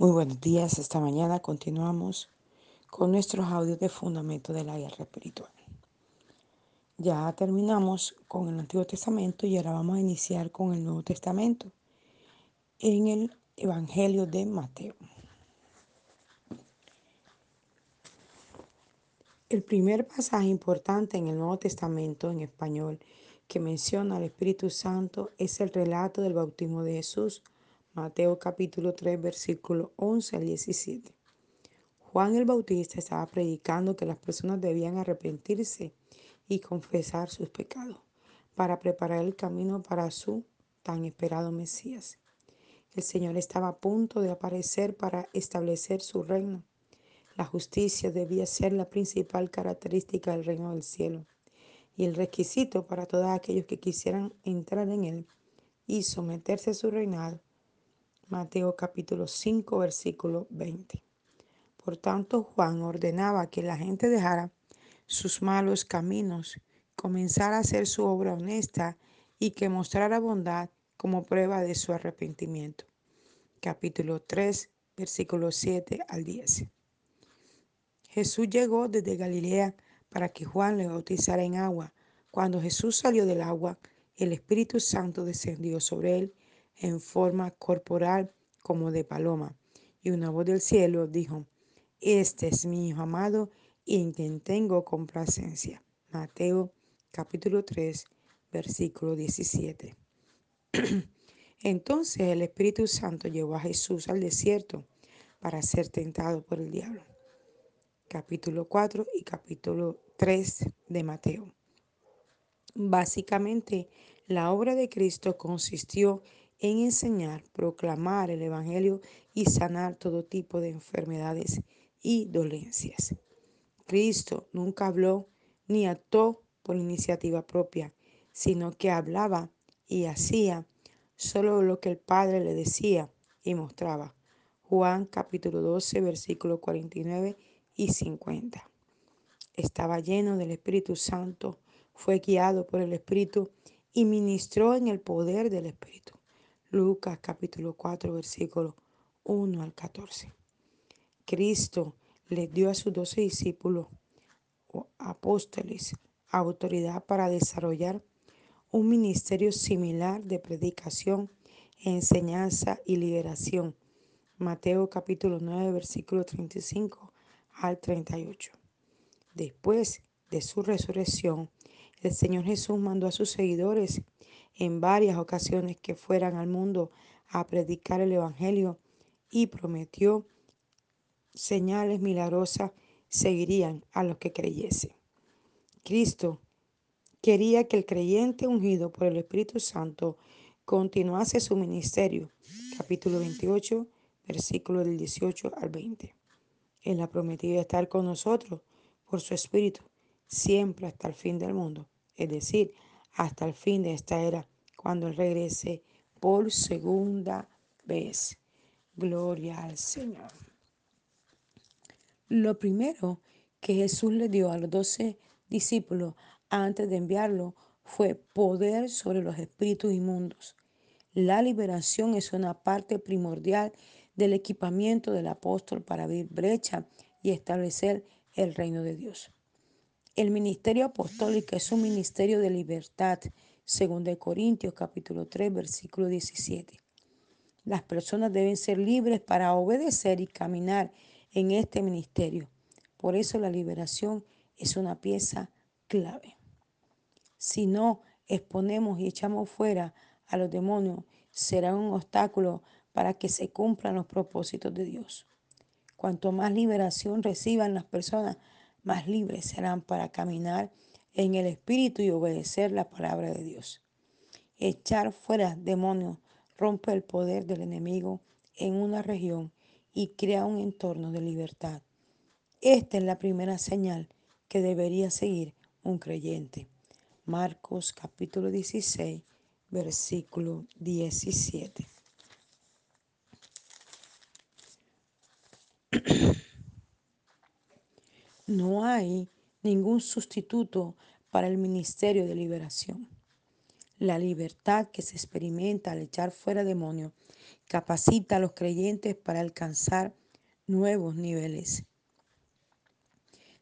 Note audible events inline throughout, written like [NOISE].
Muy buenos días. Esta mañana continuamos con nuestros audios de fundamento de la guerra espiritual. Ya terminamos con el Antiguo Testamento y ahora vamos a iniciar con el Nuevo Testamento en el Evangelio de Mateo. El primer pasaje importante en el Nuevo Testamento en español que menciona al Espíritu Santo es el relato del bautismo de Jesús Mateo capítulo 3, versículo 11 al 17. Juan el Bautista estaba predicando que las personas debían arrepentirse y confesar sus pecados para preparar el camino para su tan esperado Mesías. El Señor estaba a punto de aparecer para establecer su reino. La justicia debía ser la principal característica del reino del cielo y el requisito para todos aquellos que quisieran entrar en él y someterse a su reinado Mateo capítulo 5, versículo 20. Por tanto, Juan ordenaba que la gente dejara sus malos caminos, comenzara a hacer su obra honesta y que mostrara bondad como prueba de su arrepentimiento. Capítulo 3, versículo 7 al 10. Jesús llegó desde Galilea para que Juan le bautizara en agua. Cuando Jesús salió del agua, el Espíritu Santo descendió sobre él en forma corporal como de paloma. Y una voz del cielo dijo, Este es mi Hijo amado en quien tengo complacencia. Mateo capítulo 3, versículo 17. [CLEARS THROAT] Entonces el Espíritu Santo llevó a Jesús al desierto para ser tentado por el diablo. Capítulo 4 y capítulo 3 de Mateo. Básicamente, la obra de Cristo consistió en enseñar, proclamar el Evangelio y sanar todo tipo de enfermedades y dolencias. Cristo nunca habló ni actuó por iniciativa propia, sino que hablaba y hacía solo lo que el Padre le decía y mostraba. Juan capítulo 12, versículos 49 y 50. Estaba lleno del Espíritu Santo, fue guiado por el Espíritu y ministró en el poder del Espíritu. Lucas capítulo 4, versículo 1 al 14. Cristo le dio a sus doce discípulos o apóstoles autoridad para desarrollar un ministerio similar de predicación, enseñanza y liberación. Mateo capítulo 9, versículo 35 al 38. Después de su resurrección, el Señor Jesús mandó a sus seguidores en varias ocasiones que fueran al mundo a predicar el Evangelio y prometió señales milagrosas seguirían a los que creyesen. Cristo quería que el creyente ungido por el Espíritu Santo continuase su ministerio. Capítulo 28, versículo del 18 al 20. Él ha prometido estar con nosotros por su Espíritu siempre hasta el fin del mundo, es decir, hasta el fin de esta era, cuando Él regrese por segunda vez. Gloria al Señor. Lo primero que Jesús le dio a los doce discípulos antes de enviarlo fue poder sobre los espíritus inmundos. La liberación es una parte primordial del equipamiento del apóstol para abrir brecha y establecer el reino de Dios. El ministerio apostólico es un ministerio de libertad, según de Corintios capítulo 3, versículo 17. Las personas deben ser libres para obedecer y caminar en este ministerio. Por eso la liberación es una pieza clave. Si no exponemos y echamos fuera a los demonios, será un obstáculo para que se cumplan los propósitos de Dios. Cuanto más liberación reciban las personas, más libres serán para caminar en el Espíritu y obedecer la palabra de Dios. Echar fuera demonios rompe el poder del enemigo en una región y crea un entorno de libertad. Esta es la primera señal que debería seguir un creyente. Marcos capítulo 16, versículo 17. [CLEARS THROAT] No hay ningún sustituto para el ministerio de liberación. La libertad que se experimenta al echar fuera demonios capacita a los creyentes para alcanzar nuevos niveles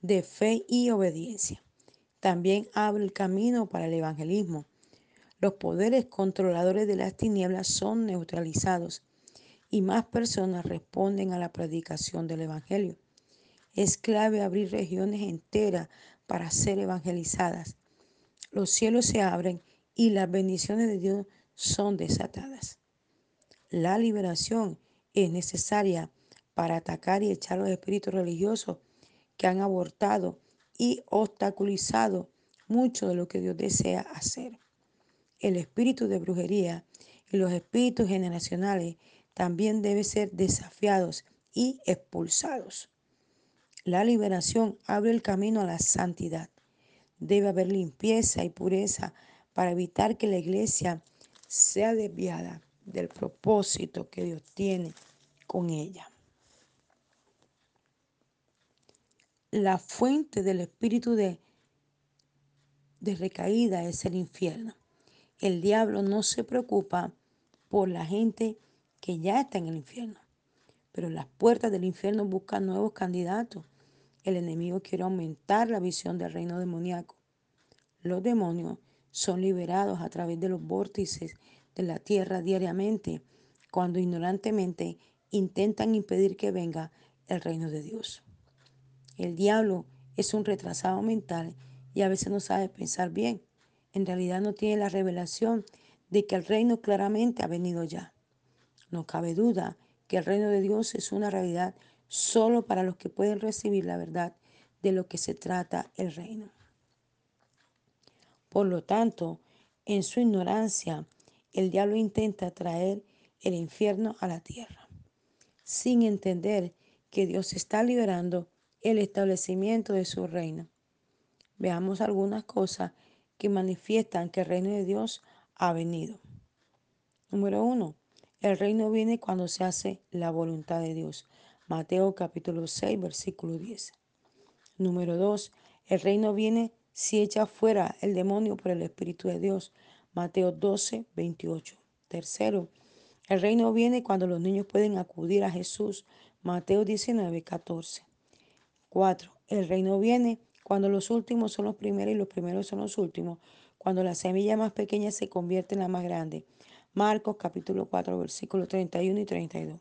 de fe y obediencia. También abre el camino para el evangelismo. Los poderes controladores de las tinieblas son neutralizados y más personas responden a la predicación del Evangelio. Es clave abrir regiones enteras para ser evangelizadas. Los cielos se abren y las bendiciones de Dios son desatadas. La liberación es necesaria para atacar y echar los espíritus religiosos que han abortado y obstaculizado mucho de lo que Dios desea hacer. El espíritu de brujería y los espíritus generacionales también deben ser desafiados y expulsados. La liberación abre el camino a la santidad. Debe haber limpieza y pureza para evitar que la iglesia sea desviada del propósito que Dios tiene con ella. La fuente del espíritu de, de recaída es el infierno. El diablo no se preocupa por la gente que ya está en el infierno, pero las puertas del infierno buscan nuevos candidatos. El enemigo quiere aumentar la visión del reino demoníaco. Los demonios son liberados a través de los vórtices de la tierra diariamente cuando ignorantemente intentan impedir que venga el reino de Dios. El diablo es un retrasado mental y a veces no sabe pensar bien. En realidad no tiene la revelación de que el reino claramente ha venido ya. No cabe duda que el reino de Dios es una realidad solo para los que pueden recibir la verdad de lo que se trata el reino. Por lo tanto, en su ignorancia, el diablo intenta traer el infierno a la tierra, sin entender que Dios está liberando el establecimiento de su reino. Veamos algunas cosas que manifiestan que el reino de Dios ha venido. Número uno, el reino viene cuando se hace la voluntad de Dios. Mateo capítulo 6, versículo 10. Número dos, el reino viene si echa fuera el demonio por el Espíritu de Dios. Mateo 12, 28. Tercero, el reino viene cuando los niños pueden acudir a Jesús. Mateo 19, 14. 4. El reino viene cuando los últimos son los primeros y los primeros son los últimos, cuando la semilla más pequeña se convierte en la más grande. Marcos capítulo 4 versículos 31 y 32.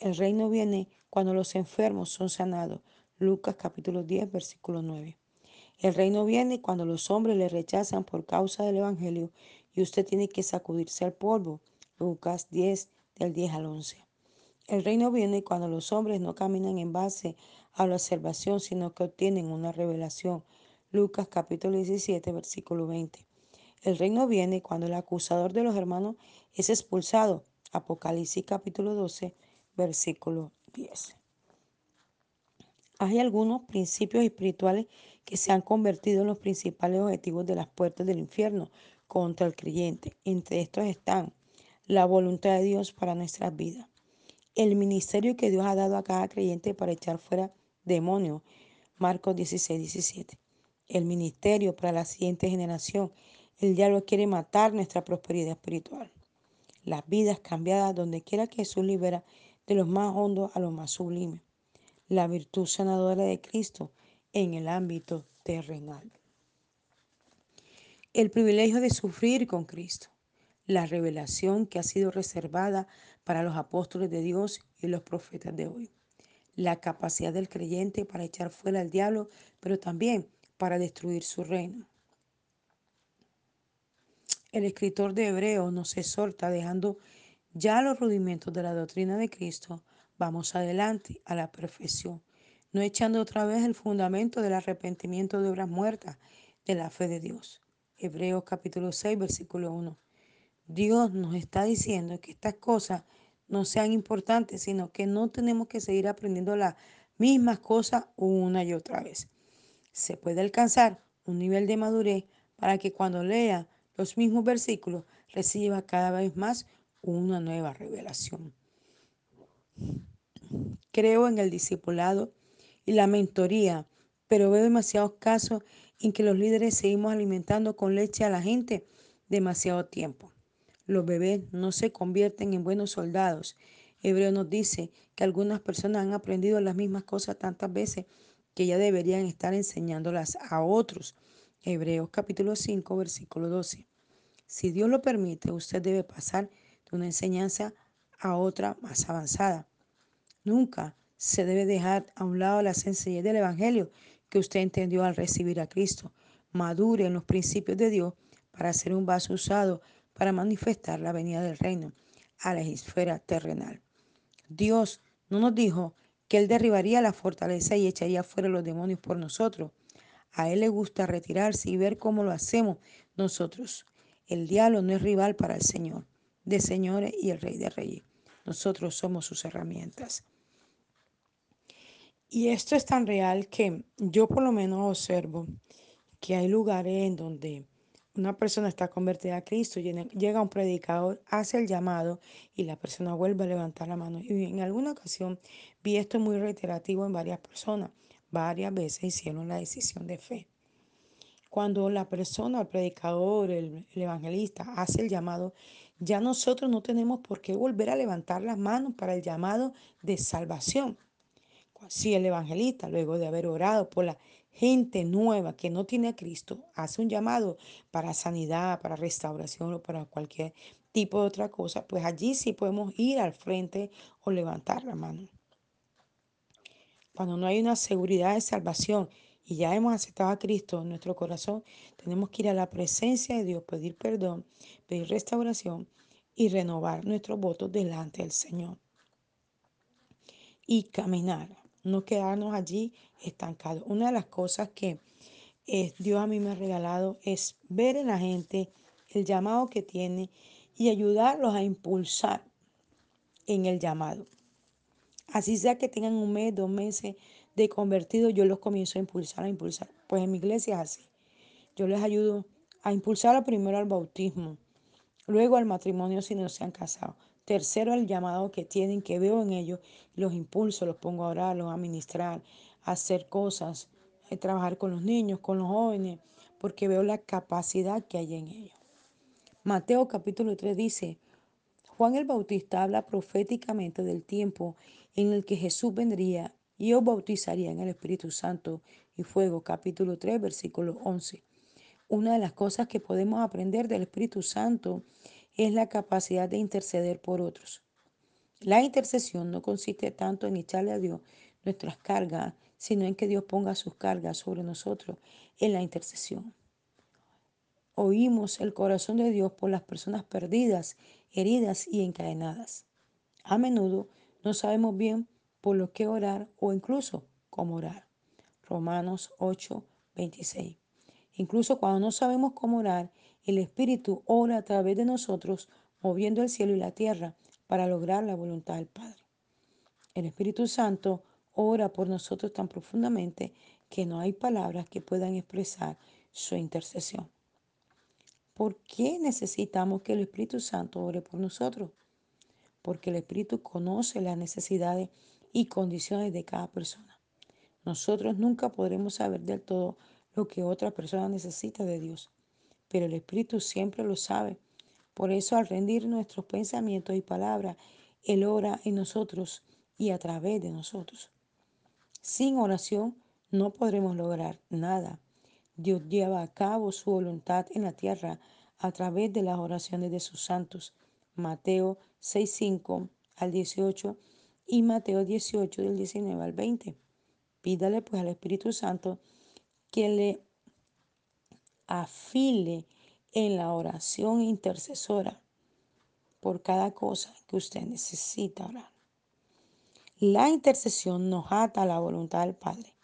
El reino viene cuando los enfermos son sanados. Lucas capítulo 10 versículo 9. El reino viene cuando los hombres le rechazan por causa del Evangelio y usted tiene que sacudirse al polvo. Lucas 10 del 10 al 11. El reino viene cuando los hombres no caminan en base a la observación, sino que obtienen una revelación. Lucas capítulo 17, versículo 20. El reino viene cuando el acusador de los hermanos es expulsado. Apocalipsis capítulo 12, versículo 10. Hay algunos principios espirituales que se han convertido en los principales objetivos de las puertas del infierno contra el creyente. Entre estos están la voluntad de Dios para nuestras vidas el ministerio que Dios ha dado a cada creyente para echar fuera demonios. Marcos 16, 17. El ministerio para la siguiente generación. El diablo quiere matar nuestra prosperidad espiritual. Las vidas cambiadas donde quiera que Jesús libera de los más hondos a los más sublimes. La virtud sanadora de Cristo en el ámbito terrenal. El privilegio de sufrir con Cristo la revelación que ha sido reservada para los apóstoles de Dios y los profetas de hoy. La capacidad del creyente para echar fuera al diablo, pero también para destruir su reino. El escritor de Hebreos nos exhorta dejando ya los rudimentos de la doctrina de Cristo, vamos adelante a la perfección, no echando otra vez el fundamento del arrepentimiento de obras muertas de la fe de Dios. Hebreos capítulo 6, versículo 1. Dios nos está diciendo que estas cosas no sean importantes, sino que no tenemos que seguir aprendiendo las mismas cosas una y otra vez. Se puede alcanzar un nivel de madurez para que cuando lea los mismos versículos reciba cada vez más una nueva revelación. Creo en el discipulado y la mentoría, pero veo demasiados casos en que los líderes seguimos alimentando con leche a la gente demasiado tiempo. Los bebés no se convierten en buenos soldados. Hebreo nos dice que algunas personas han aprendido las mismas cosas tantas veces que ya deberían estar enseñándolas a otros. Hebreos capítulo 5, versículo 12. Si Dios lo permite, usted debe pasar de una enseñanza a otra más avanzada. Nunca se debe dejar a un lado la sencillez del Evangelio que usted entendió al recibir a Cristo. Madure en los principios de Dios para ser un vaso usado para manifestar la venida del reino a la esfera terrenal. Dios no nos dijo que Él derribaría la fortaleza y echaría fuera los demonios por nosotros. A Él le gusta retirarse y ver cómo lo hacemos nosotros. El diablo no es rival para el Señor, de señores y el Rey de Reyes. Nosotros somos sus herramientas. Y esto es tan real que yo por lo menos observo que hay lugares en donde una persona está convertida a Cristo, llega un predicador, hace el llamado y la persona vuelve a levantar la mano. Y en alguna ocasión vi esto muy reiterativo en varias personas. Varias veces hicieron la decisión de fe. Cuando la persona, el predicador, el, el evangelista hace el llamado, ya nosotros no tenemos por qué volver a levantar las manos para el llamado de salvación. Si el evangelista, luego de haber orado por la gente nueva que no tiene a Cristo, hace un llamado para sanidad, para restauración o para cualquier tipo de otra cosa, pues allí sí podemos ir al frente o levantar la mano. Cuando no hay una seguridad de salvación y ya hemos aceptado a Cristo en nuestro corazón, tenemos que ir a la presencia de Dios, pedir perdón, pedir restauración y renovar nuestros votos delante del Señor. Y caminar no quedarnos allí estancados. Una de las cosas que eh, Dios a mí me ha regalado es ver en la gente el llamado que tiene y ayudarlos a impulsar en el llamado. Así sea que tengan un mes, dos meses de convertido, yo los comienzo a impulsar, a impulsar. Pues en mi iglesia es así. Yo les ayudo a impulsar primero al bautismo, luego al matrimonio si no se han casado, Tercero, el llamado que tienen, que veo en ellos, los impulso, los pongo a orar, los a ministrar, a hacer cosas, a trabajar con los niños, con los jóvenes, porque veo la capacidad que hay en ellos. Mateo capítulo 3 dice, Juan el Bautista habla proféticamente del tiempo en el que Jesús vendría y os bautizaría en el Espíritu Santo y fuego. Capítulo 3, versículo 11. Una de las cosas que podemos aprender del Espíritu Santo es la capacidad de interceder por otros. La intercesión no consiste tanto en echarle a Dios nuestras cargas, sino en que Dios ponga sus cargas sobre nosotros en la intercesión. Oímos el corazón de Dios por las personas perdidas, heridas y encadenadas. A menudo no sabemos bien por lo que orar o incluso cómo orar. Romanos 8, 26. Incluso cuando no sabemos cómo orar, el Espíritu ora a través de nosotros, moviendo el cielo y la tierra para lograr la voluntad del Padre. El Espíritu Santo ora por nosotros tan profundamente que no hay palabras que puedan expresar su intercesión. ¿Por qué necesitamos que el Espíritu Santo ore por nosotros? Porque el Espíritu conoce las necesidades y condiciones de cada persona. Nosotros nunca podremos saber del todo lo que otra persona necesita de Dios pero el Espíritu siempre lo sabe. Por eso al rendir nuestros pensamientos y palabras, Él ora en nosotros y a través de nosotros. Sin oración no podremos lograr nada. Dios lleva a cabo su voluntad en la tierra a través de las oraciones de sus santos. Mateo 6.5 al 18 y Mateo 18 del 19 al 20. Pídale pues al Espíritu Santo que le afile en la oración intercesora por cada cosa que usted necesita orar. La intercesión nos ata a la voluntad del Padre.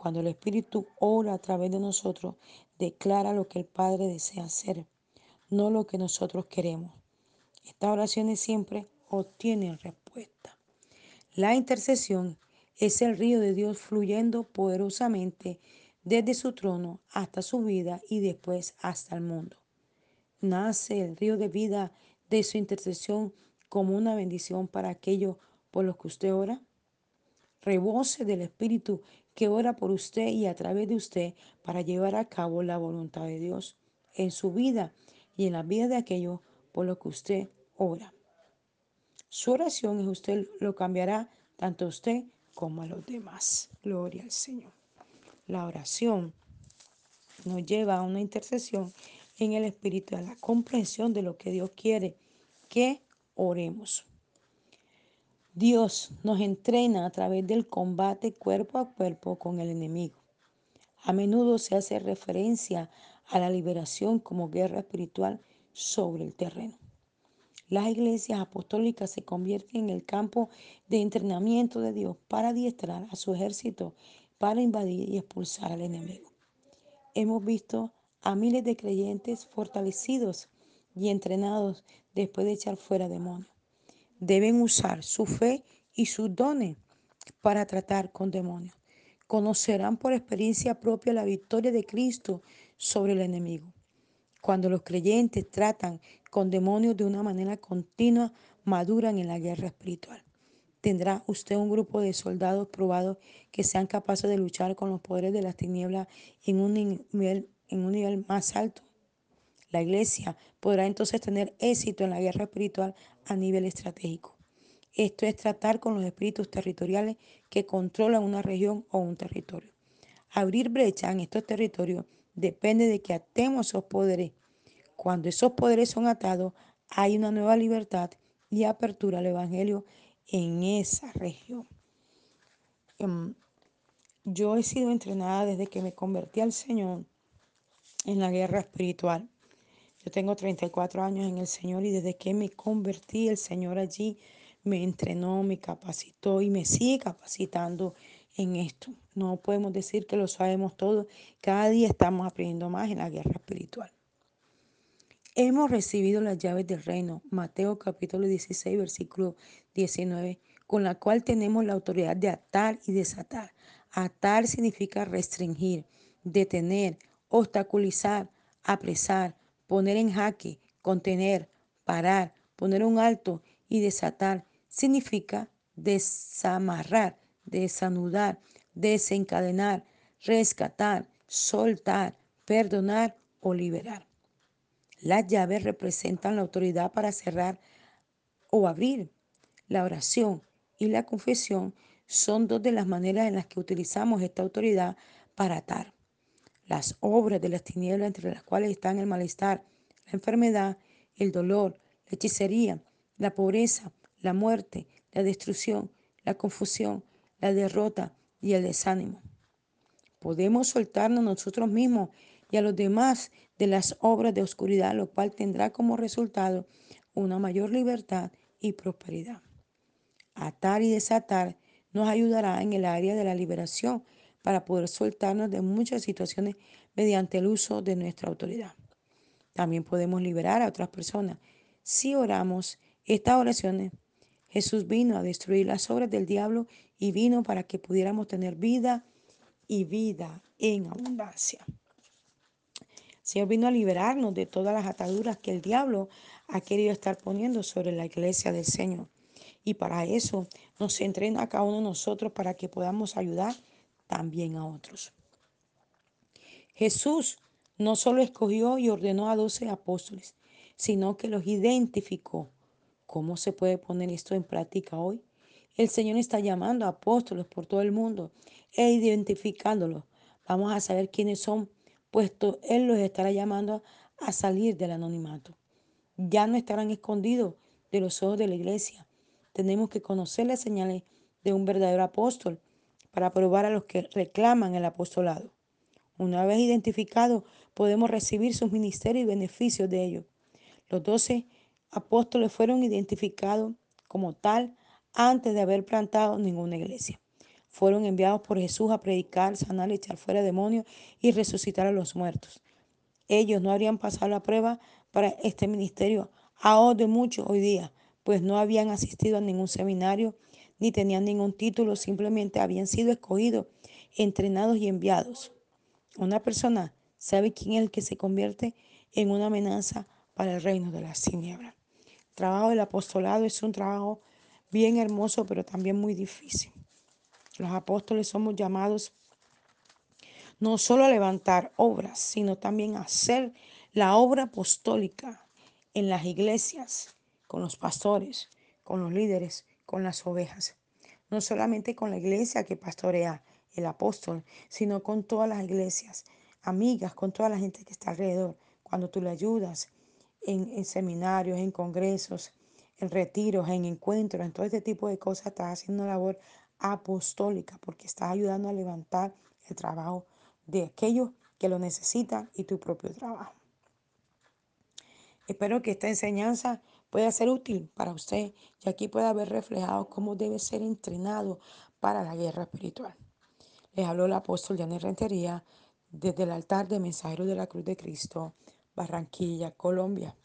Cuando el Espíritu ora a través de nosotros, declara lo que el Padre desea hacer, no lo que nosotros queremos. Estas oraciones siempre obtienen respuesta. La intercesión es el río de Dios fluyendo poderosamente desde su trono hasta su vida y después hasta el mundo. Nace el río de vida de su intercesión como una bendición para aquellos por los que usted ora. Rebose del Espíritu que ora por usted y a través de usted para llevar a cabo la voluntad de Dios en su vida y en la vida de aquellos por lo que usted ora. Su oración es usted lo cambiará tanto a usted como a los demás. Gloria al Señor. La oración nos lleva a una intercesión en el espíritu, a la comprensión de lo que Dios quiere que oremos. Dios nos entrena a través del combate cuerpo a cuerpo con el enemigo. A menudo se hace referencia a la liberación como guerra espiritual sobre el terreno. Las iglesias apostólicas se convierten en el campo de entrenamiento de Dios para adiestrar a su ejército para invadir y expulsar al enemigo. Hemos visto a miles de creyentes fortalecidos y entrenados después de echar fuera demonios. Deben usar su fe y sus dones para tratar con demonios. Conocerán por experiencia propia la victoria de Cristo sobre el enemigo. Cuando los creyentes tratan con demonios de una manera continua, maduran en la guerra espiritual. Tendrá usted un grupo de soldados probados que sean capaces de luchar con los poderes de las tinieblas en un nivel, en un nivel más alto. La iglesia podrá entonces tener éxito en la guerra espiritual a nivel estratégico. Esto es tratar con los espíritus territoriales que controlan una región o un territorio. Abrir brecha en estos territorios depende de que atemos esos poderes. Cuando esos poderes son atados, hay una nueva libertad y apertura al Evangelio en esa región. Em, yo he sido entrenada desde que me convertí al Señor en la guerra espiritual. Yo tengo 34 años en el Señor y desde que me convertí, el Señor allí me entrenó, me capacitó y me sigue capacitando en esto. No podemos decir que lo sabemos todo. Cada día estamos aprendiendo más en la guerra espiritual. Hemos recibido las llaves del reino, Mateo capítulo 16, versículo 19, con la cual tenemos la autoridad de atar y desatar. Atar significa restringir, detener, obstaculizar, apresar, poner en jaque, contener, parar, poner un alto y desatar significa desamarrar, desanudar, desencadenar, rescatar, soltar, perdonar o liberar. Las llaves representan la autoridad para cerrar o abrir. La oración y la confesión son dos de las maneras en las que utilizamos esta autoridad para atar. Las obras de las tinieblas entre las cuales están el malestar, la enfermedad, el dolor, la hechicería, la pobreza, la muerte, la destrucción, la confusión, la derrota y el desánimo. Podemos soltarnos nosotros mismos y a los demás de las obras de oscuridad, lo cual tendrá como resultado una mayor libertad y prosperidad. Atar y desatar nos ayudará en el área de la liberación para poder soltarnos de muchas situaciones mediante el uso de nuestra autoridad. También podemos liberar a otras personas si oramos estas oraciones Jesús vino a destruir las obras del diablo y vino para que pudiéramos tener vida y vida en abundancia. Señor vino a liberarnos de todas las ataduras que el diablo ha querido estar poniendo sobre la iglesia del Señor. Y para eso nos entrena a cada uno de nosotros para que podamos ayudar también a otros. Jesús no solo escogió y ordenó a doce apóstoles, sino que los identificó ¿Cómo se puede poner esto en práctica hoy? El Señor está llamando a apóstoles por todo el mundo e identificándolos. Vamos a saber quiénes son, puesto Él los estará llamando a salir del anonimato. Ya no estarán escondidos de los ojos de la iglesia. Tenemos que conocer las señales de un verdadero apóstol para probar a los que reclaman el apostolado. Una vez identificados, podemos recibir sus ministerios y beneficios de ellos. Los doce apóstoles fueron identificados como tal antes de haber plantado ninguna iglesia. Fueron enviados por Jesús a predicar, sanar, echar fuera demonios y resucitar a los muertos. Ellos no habrían pasado la prueba para este ministerio a de muchos hoy día, pues no habían asistido a ningún seminario ni tenían ningún título, simplemente habían sido escogidos, entrenados y enviados. Una persona sabe quién es el que se convierte en una amenaza para el reino de las tinieblas trabajo del apostolado es un trabajo bien hermoso, pero también muy difícil. Los apóstoles somos llamados no solo a levantar obras, sino también a hacer la obra apostólica en las iglesias, con los pastores, con los líderes, con las ovejas. No solamente con la iglesia que pastorea el apóstol, sino con todas las iglesias, amigas, con toda la gente que está alrededor. Cuando tú le ayudas en, seminarios, en congresos, en retiros, en encuentros, en todo este tipo de cosas, estás haciendo una labor apostólica porque estás ayudando a levantar el trabajo de aquellos que lo necesitan y tu propio trabajo. Espero que esta enseñanza pueda ser útil para usted y aquí pueda haber reflejado cómo debe ser entrenado para la guerra espiritual. Les habló el apóstol Janet Rentería desde el altar de Mensajeros de la Cruz de Cristo, Barranquilla, Colombia.